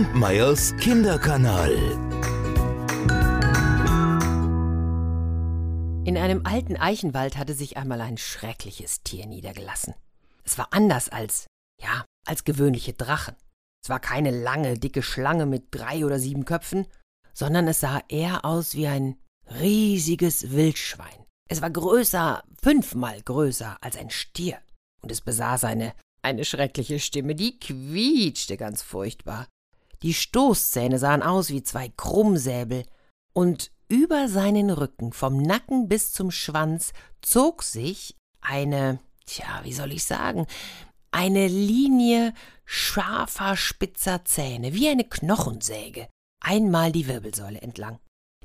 Kampmeyers Kinderkanal. In einem alten Eichenwald hatte sich einmal ein schreckliches Tier niedergelassen. Es war anders als, ja, als gewöhnliche Drachen. Es war keine lange, dicke Schlange mit drei oder sieben Köpfen, sondern es sah eher aus wie ein riesiges Wildschwein. Es war größer, fünfmal größer als ein Stier. Und es besaß eine, eine schreckliche Stimme, die quietschte ganz furchtbar. Die Stoßzähne sahen aus wie zwei Krummsäbel, und über seinen Rücken, vom Nacken bis zum Schwanz, zog sich eine, tja, wie soll ich sagen, eine Linie scharfer, spitzer Zähne, wie eine Knochensäge, einmal die Wirbelsäule entlang.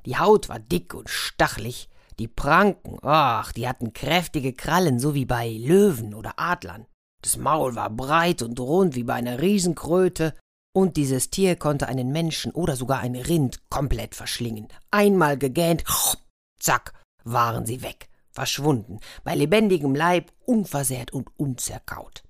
Die Haut war dick und stachlig, die Pranken, ach, die hatten kräftige Krallen, so wie bei Löwen oder Adlern. Das Maul war breit und rund wie bei einer Riesenkröte, und dieses Tier konnte einen Menschen oder sogar ein Rind komplett verschlingen. Einmal gegähnt, zack, waren sie weg, verschwunden, bei lebendigem Leib, unversehrt und unzerkaut.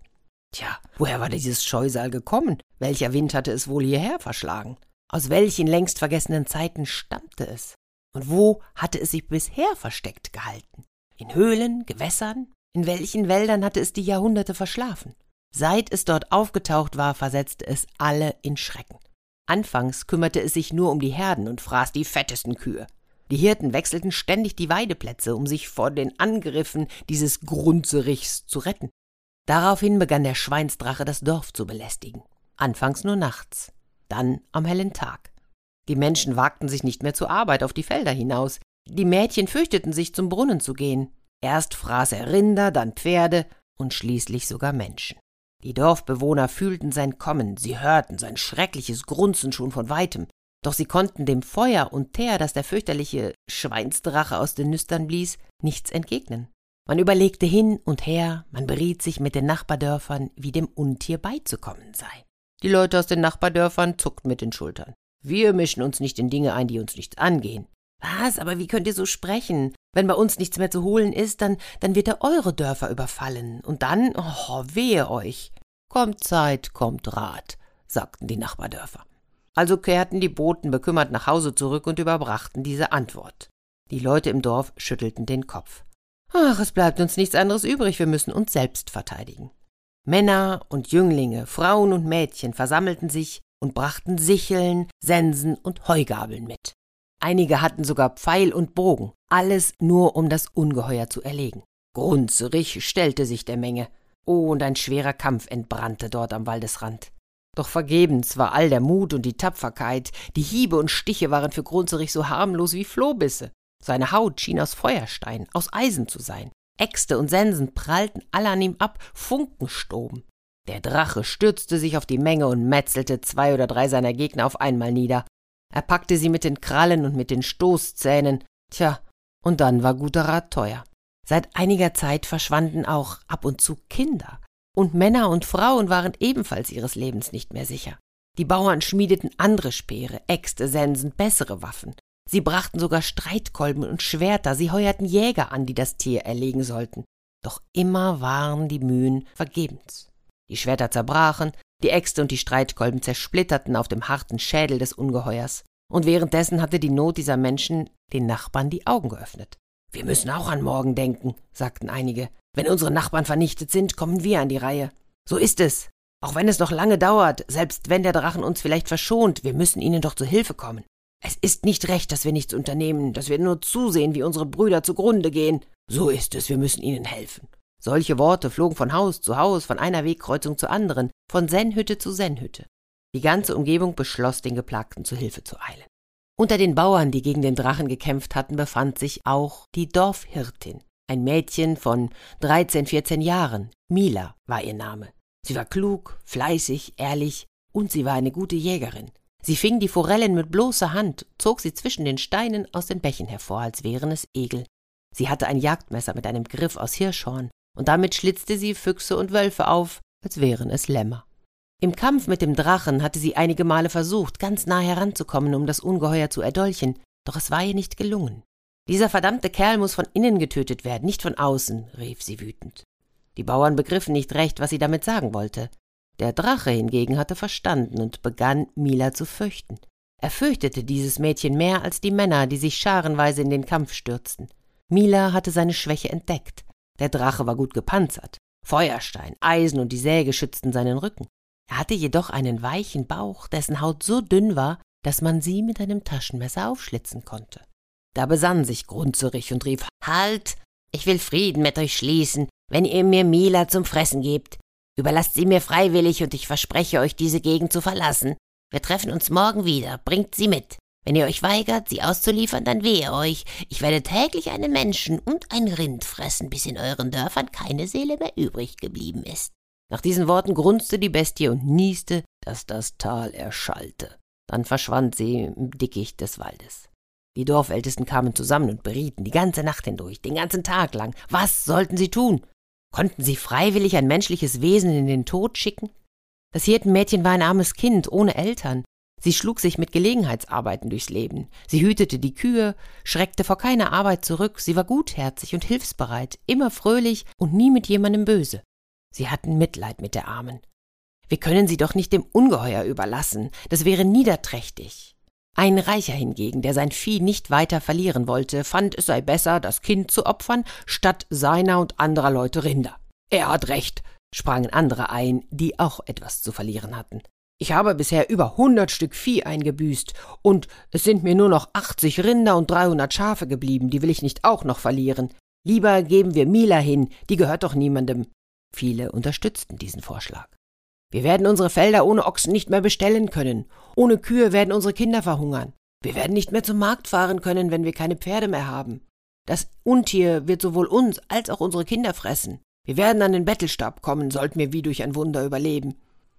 Tja, woher war dieses Scheusal gekommen? Welcher Wind hatte es wohl hierher verschlagen? Aus welchen längst vergessenen Zeiten stammte es? Und wo hatte es sich bisher versteckt gehalten? In Höhlen, Gewässern? In welchen Wäldern hatte es die Jahrhunderte verschlafen? Seit es dort aufgetaucht war, versetzte es alle in Schrecken. Anfangs kümmerte es sich nur um die Herden und fraß die fettesten Kühe. Die Hirten wechselten ständig die Weideplätze, um sich vor den Angriffen dieses Grunzerichs zu retten. Daraufhin begann der Schweinsdrache das Dorf zu belästigen. Anfangs nur nachts, dann am hellen Tag. Die Menschen wagten sich nicht mehr zur Arbeit auf die Felder hinaus. Die Mädchen fürchteten sich, zum Brunnen zu gehen. Erst fraß er Rinder, dann Pferde und schließlich sogar Menschen. Die Dorfbewohner fühlten sein Kommen, sie hörten sein schreckliches Grunzen schon von weitem, doch sie konnten dem Feuer und Teer, das der fürchterliche Schweinsdrache aus den Nüstern blies, nichts entgegnen. Man überlegte hin und her, man beriet sich mit den Nachbardörfern, wie dem Untier beizukommen sei. Die Leute aus den Nachbardörfern zuckten mit den Schultern. Wir mischen uns nicht in Dinge ein, die uns nichts angehen. Was, aber wie könnt ihr so sprechen? Wenn bei uns nichts mehr zu holen ist, dann, dann wird er eure Dörfer überfallen. Und dann, oh, wehe euch. Kommt Zeit, kommt Rat, sagten die Nachbardörfer. Also kehrten die Boten bekümmert nach Hause zurück und überbrachten diese Antwort. Die Leute im Dorf schüttelten den Kopf. Ach, es bleibt uns nichts anderes übrig, wir müssen uns selbst verteidigen. Männer und Jünglinge, Frauen und Mädchen versammelten sich und brachten Sicheln, Sensen und Heugabeln mit. Einige hatten sogar Pfeil und Bogen, alles nur um das Ungeheuer zu erlegen. Grunzerig stellte sich der Menge. Oh, und ein schwerer Kampf entbrannte dort am Waldesrand. Doch vergebens war all der Mut und die Tapferkeit, die Hiebe und Stiche waren für Grunzerich so harmlos wie Flohbisse. Seine Haut schien aus Feuerstein, aus Eisen zu sein. Äxte und Sensen prallten alle an ihm ab, Funken stoben. Der Drache stürzte sich auf die Menge und metzelte zwei oder drei seiner Gegner auf einmal nieder. Er packte sie mit den Krallen und mit den Stoßzähnen. Tja, und dann war guter Rat teuer. Seit einiger Zeit verschwanden auch ab und zu Kinder, und Männer und Frauen waren ebenfalls ihres Lebens nicht mehr sicher. Die Bauern schmiedeten andere Speere, Äxte, Sensen, bessere Waffen. Sie brachten sogar Streitkolben und Schwerter, sie heuerten Jäger an, die das Tier erlegen sollten. Doch immer waren die Mühen vergebens. Die Schwerter zerbrachen, die Äxte und die Streitkolben zersplitterten auf dem harten Schädel des Ungeheuers. Und währenddessen hatte die Not dieser Menschen den Nachbarn die Augen geöffnet. Wir müssen auch an morgen denken, sagten einige. Wenn unsere Nachbarn vernichtet sind, kommen wir an die Reihe. So ist es. Auch wenn es noch lange dauert, selbst wenn der Drachen uns vielleicht verschont, wir müssen ihnen doch zu Hilfe kommen. Es ist nicht recht, dass wir nichts unternehmen, dass wir nur zusehen, wie unsere Brüder zugrunde gehen. So ist es, wir müssen ihnen helfen. Solche Worte flogen von Haus zu Haus, von einer Wegkreuzung zur anderen, von Sennhütte zu Sennhütte. Die ganze Umgebung beschloss, den Geplagten zu Hilfe zu eilen. Unter den Bauern, die gegen den Drachen gekämpft hatten, befand sich auch die Dorfhirtin, ein Mädchen von dreizehn, vierzehn Jahren. Mila war ihr Name. Sie war klug, fleißig, ehrlich und sie war eine gute Jägerin. Sie fing die Forellen mit bloßer Hand, zog sie zwischen den Steinen aus den Bächen hervor, als wären es Egel. Sie hatte ein Jagdmesser mit einem Griff aus Hirschhorn, und damit schlitzte sie Füchse und Wölfe auf, als wären es Lämmer. Im Kampf mit dem Drachen hatte sie einige Male versucht, ganz nah heranzukommen, um das Ungeheuer zu erdolchen, doch es war ihr nicht gelungen. Dieser verdammte Kerl muss von innen getötet werden, nicht von außen, rief sie wütend. Die Bauern begriffen nicht recht, was sie damit sagen wollte. Der Drache hingegen hatte verstanden und begann, Mila zu fürchten. Er fürchtete dieses Mädchen mehr als die Männer, die sich scharenweise in den Kampf stürzten. Mila hatte seine Schwäche entdeckt. Der Drache war gut gepanzert. Feuerstein, Eisen und die Säge schützten seinen Rücken. Er hatte jedoch einen weichen Bauch, dessen Haut so dünn war, dass man sie mit einem Taschenmesser aufschlitzen konnte. Da besann sich Grunzerich und rief Halt. Ich will Frieden mit euch schließen, wenn ihr mir Mila zum Fressen gebt. Überlasst sie mir freiwillig und ich verspreche euch, diese Gegend zu verlassen. Wir treffen uns morgen wieder, bringt sie mit. Wenn ihr euch weigert, sie auszuliefern, dann wehe euch. Ich werde täglich einen Menschen und ein Rind fressen, bis in euren Dörfern keine Seele mehr übrig geblieben ist. Nach diesen Worten grunzte die Bestie und nieste, dass das Tal erschallte. Dann verschwand sie im Dickicht des Waldes. Die Dorfältesten kamen zusammen und berieten die ganze Nacht hindurch, den ganzen Tag lang. Was sollten sie tun? Konnten sie freiwillig ein menschliches Wesen in den Tod schicken? Das Hirtenmädchen war ein armes Kind ohne Eltern. Sie schlug sich mit Gelegenheitsarbeiten durchs Leben. Sie hütete die Kühe, schreckte vor keiner Arbeit zurück. Sie war gutherzig und hilfsbereit, immer fröhlich und nie mit jemandem böse. Sie hatten Mitleid mit der Armen. Wir können sie doch nicht dem Ungeheuer überlassen. Das wäre niederträchtig. Ein Reicher hingegen, der sein Vieh nicht weiter verlieren wollte, fand es sei besser, das Kind zu opfern, statt seiner und anderer Leute Rinder. Er hat recht, sprangen andere ein, die auch etwas zu verlieren hatten. Ich habe bisher über hundert Stück Vieh eingebüßt, und es sind mir nur noch achtzig Rinder und dreihundert Schafe geblieben, die will ich nicht auch noch verlieren. Lieber geben wir Mila hin, die gehört doch niemandem. Viele unterstützten diesen Vorschlag. Wir werden unsere Felder ohne Ochsen nicht mehr bestellen können. Ohne Kühe werden unsere Kinder verhungern. Wir werden nicht mehr zum Markt fahren können, wenn wir keine Pferde mehr haben. Das Untier wird sowohl uns als auch unsere Kinder fressen. Wir werden an den Bettelstab kommen, sollten wir wie durch ein Wunder überleben.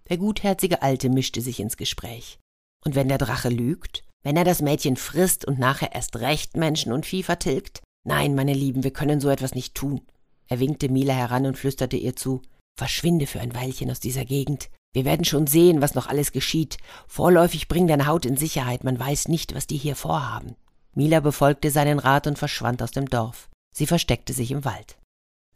Der gutherzige Alte mischte sich ins Gespräch. Und wenn der Drache lügt? Wenn er das Mädchen frisst und nachher erst recht Menschen und Vieh vertilgt? Nein, meine Lieben, wir können so etwas nicht tun. Er winkte Mila heran und flüsterte ihr zu Verschwinde für ein Weilchen aus dieser Gegend. Wir werden schon sehen, was noch alles geschieht. Vorläufig bring deine Haut in Sicherheit, man weiß nicht, was die hier vorhaben. Mila befolgte seinen Rat und verschwand aus dem Dorf. Sie versteckte sich im Wald.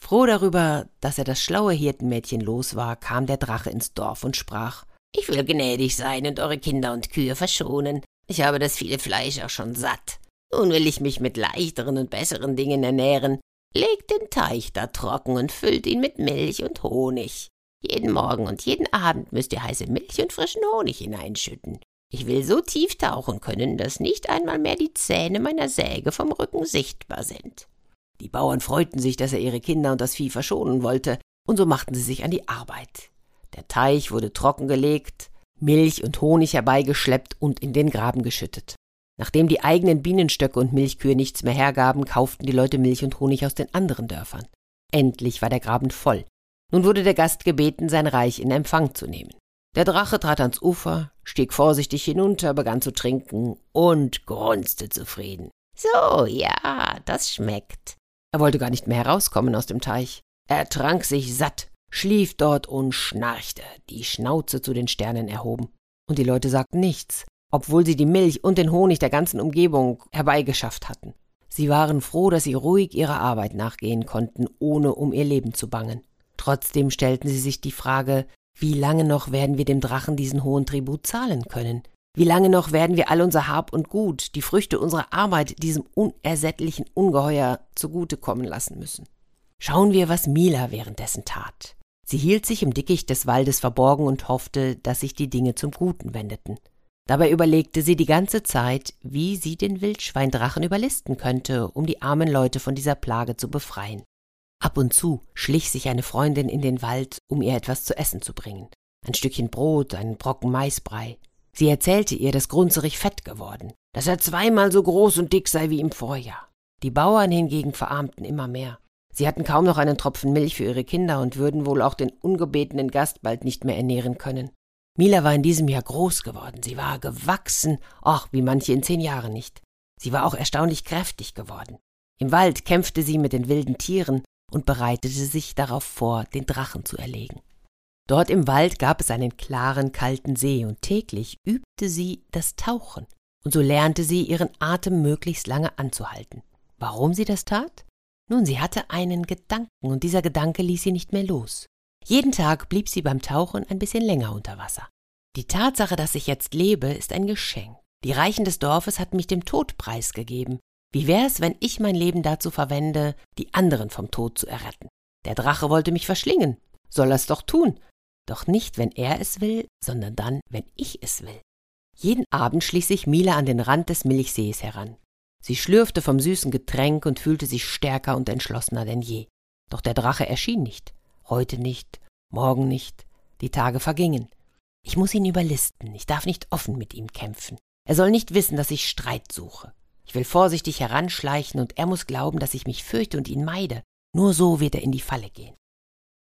Froh darüber, dass er das schlaue Hirtenmädchen los war, kam der Drache ins Dorf und sprach Ich will gnädig sein und eure Kinder und Kühe verschonen. Ich habe das viele Fleisch auch schon satt. Nun will ich mich mit leichteren und besseren Dingen ernähren. Legt den Teich da trocken und füllt ihn mit Milch und Honig. Jeden Morgen und jeden Abend müsst ihr heiße Milch und frischen Honig hineinschütten. Ich will so tief tauchen können, dass nicht einmal mehr die Zähne meiner Säge vom Rücken sichtbar sind. Die Bauern freuten sich, dass er ihre Kinder und das Vieh verschonen wollte, und so machten sie sich an die Arbeit. Der Teich wurde trockengelegt, Milch und Honig herbeigeschleppt und in den Graben geschüttet. Nachdem die eigenen Bienenstöcke und Milchkühe nichts mehr hergaben, kauften die Leute Milch und Honig aus den anderen Dörfern. Endlich war der Graben voll. Nun wurde der Gast gebeten, sein Reich in Empfang zu nehmen. Der Drache trat ans Ufer, stieg vorsichtig hinunter, begann zu trinken und grunzte zufrieden. So, ja, das schmeckt. Er wollte gar nicht mehr herauskommen aus dem Teich. Er trank sich satt, schlief dort und schnarchte, die Schnauze zu den Sternen erhoben. Und die Leute sagten nichts, obwohl sie die Milch und den Honig der ganzen Umgebung herbeigeschafft hatten. Sie waren froh, dass sie ruhig ihrer Arbeit nachgehen konnten, ohne um ihr Leben zu bangen. Trotzdem stellten sie sich die Frage, wie lange noch werden wir dem Drachen diesen hohen Tribut zahlen können? Wie lange noch werden wir all unser Hab und Gut, die Früchte unserer Arbeit diesem unersättlichen Ungeheuer zugutekommen lassen müssen? Schauen wir, was Mila währenddessen tat. Sie hielt sich im Dickicht des Waldes verborgen und hoffte, dass sich die Dinge zum Guten wendeten. Dabei überlegte sie die ganze Zeit, wie sie den Wildschweindrachen überlisten könnte, um die armen Leute von dieser Plage zu befreien. Ab und zu schlich sich eine Freundin in den Wald, um ihr etwas zu essen zu bringen. Ein Stückchen Brot, einen Brocken Maisbrei. Sie erzählte ihr, dass Grunzerich fett geworden, dass er zweimal so groß und dick sei wie im Vorjahr. Die Bauern hingegen verarmten immer mehr. Sie hatten kaum noch einen Tropfen Milch für ihre Kinder und würden wohl auch den ungebetenen Gast bald nicht mehr ernähren können. Mila war in diesem Jahr groß geworden, sie war gewachsen, ach, wie manche in zehn Jahren nicht. Sie war auch erstaunlich kräftig geworden. Im Wald kämpfte sie mit den wilden Tieren und bereitete sich darauf vor, den Drachen zu erlegen. Dort im Wald gab es einen klaren, kalten See, und täglich übte sie das Tauchen, und so lernte sie, ihren Atem möglichst lange anzuhalten. Warum sie das tat? Nun, sie hatte einen Gedanken, und dieser Gedanke ließ sie nicht mehr los. Jeden Tag blieb sie beim Tauchen ein bisschen länger unter Wasser. Die Tatsache, dass ich jetzt lebe, ist ein Geschenk. Die Reichen des Dorfes hatten mich dem Tod preisgegeben. Wie wär's, wenn ich mein Leben dazu verwende, die anderen vom Tod zu erretten? Der Drache wollte mich verschlingen. Soll er's doch tun. Doch nicht, wenn er es will, sondern dann, wenn ich es will. Jeden Abend schlich sich Mila an den Rand des Milchsees heran. Sie schlürfte vom süßen Getränk und fühlte sich stärker und entschlossener denn je. Doch der Drache erschien nicht. Heute nicht, morgen nicht. Die Tage vergingen. Ich muss ihn überlisten. Ich darf nicht offen mit ihm kämpfen. Er soll nicht wissen, dass ich Streit suche. Ich will vorsichtig heranschleichen und er muss glauben, dass ich mich fürchte und ihn meide. Nur so wird er in die Falle gehen.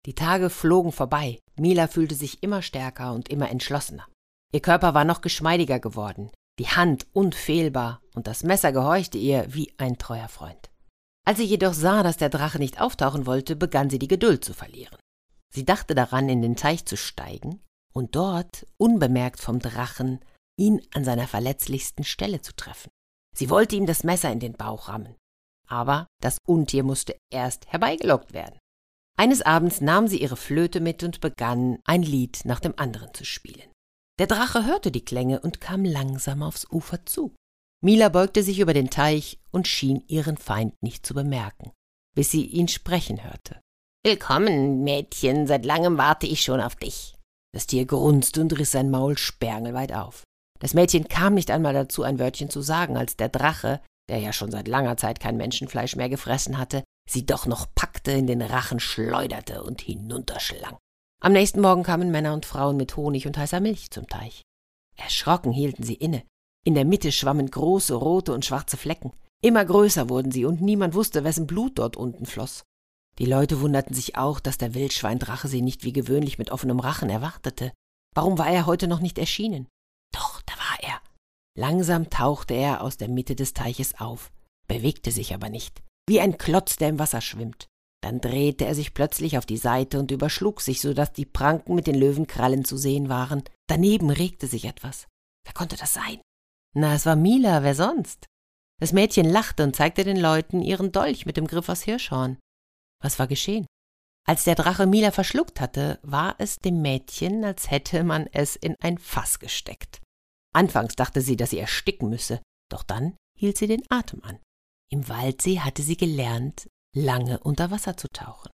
Die Tage flogen vorbei. Mila fühlte sich immer stärker und immer entschlossener. Ihr Körper war noch geschmeidiger geworden, die Hand unfehlbar und das Messer gehorchte ihr wie ein treuer Freund. Als sie jedoch sah, dass der Drache nicht auftauchen wollte, begann sie die Geduld zu verlieren. Sie dachte daran, in den Teich zu steigen und dort, unbemerkt vom Drachen, ihn an seiner verletzlichsten Stelle zu treffen. Sie wollte ihm das Messer in den Bauch rammen. Aber das Untier musste erst herbeigelockt werden. Eines Abends nahm sie ihre Flöte mit und begann, ein Lied nach dem anderen zu spielen. Der Drache hörte die Klänge und kam langsam aufs Ufer zu. Mila beugte sich über den Teich und schien ihren Feind nicht zu bemerken, bis sie ihn sprechen hörte. Willkommen, Mädchen, seit langem warte ich schon auf dich. Das Tier grunzte und riss sein Maul sperrangelweit auf. Das Mädchen kam nicht einmal dazu, ein Wörtchen zu sagen, als der Drache, der ja schon seit langer Zeit kein Menschenfleisch mehr gefressen hatte, sie doch noch packte, in den Rachen schleuderte und hinunterschlang. Am nächsten Morgen kamen Männer und Frauen mit Honig und heißer Milch zum Teich. Erschrocken hielten sie inne. In der Mitte schwammen große rote und schwarze Flecken. Immer größer wurden sie, und niemand wusste, wessen Blut dort unten floss. Die Leute wunderten sich auch, dass der Wildschweindrache sie nicht wie gewöhnlich mit offenem Rachen erwartete. Warum war er heute noch nicht erschienen? Doch, da war er. Langsam tauchte er aus der Mitte des Teiches auf, bewegte sich aber nicht, wie ein Klotz, der im Wasser schwimmt. Dann drehte er sich plötzlich auf die Seite und überschlug sich, so dass die Pranken mit den Löwenkrallen zu sehen waren. Daneben regte sich etwas. Wer konnte das sein? Na, es war Mila, wer sonst? Das Mädchen lachte und zeigte den Leuten ihren Dolch mit dem Griff aus Hirschhorn. Was war geschehen? Als der Drache Mila verschluckt hatte, war es dem Mädchen, als hätte man es in ein Fass gesteckt. Anfangs dachte sie, dass sie ersticken müsse, doch dann hielt sie den Atem an. Im Waldsee hatte sie gelernt, lange unter Wasser zu tauchen.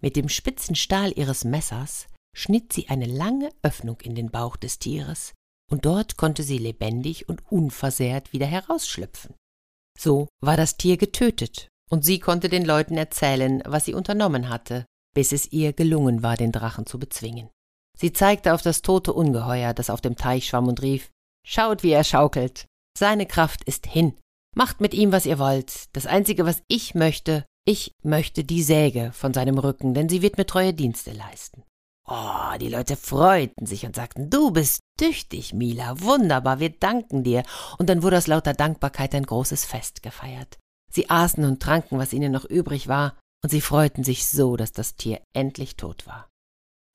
Mit dem spitzen Stahl ihres Messers schnitt sie eine lange Öffnung in den Bauch des Tieres, und dort konnte sie lebendig und unversehrt wieder herausschlüpfen. So war das Tier getötet, und sie konnte den Leuten erzählen, was sie unternommen hatte, bis es ihr gelungen war, den Drachen zu bezwingen. Sie zeigte auf das tote Ungeheuer, das auf dem Teich schwamm, und rief Schaut, wie er schaukelt. Seine Kraft ist hin. Macht mit ihm, was ihr wollt. Das Einzige, was ich möchte, ich möchte die Säge von seinem Rücken, denn sie wird mir treue Dienste leisten. Oh, die Leute freuten sich und sagten, du bist tüchtig, Mila, wunderbar, wir danken dir. Und dann wurde aus lauter Dankbarkeit ein großes Fest gefeiert. Sie aßen und tranken, was ihnen noch übrig war, und sie freuten sich so, dass das Tier endlich tot war.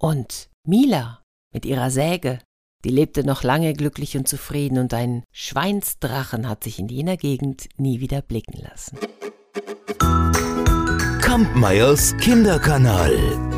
Und Mila mit ihrer Säge, die lebte noch lange glücklich und zufrieden, und ein Schweinsdrachen hat sich in jener Gegend nie wieder blicken lassen. Kampmeyers Kinderkanal.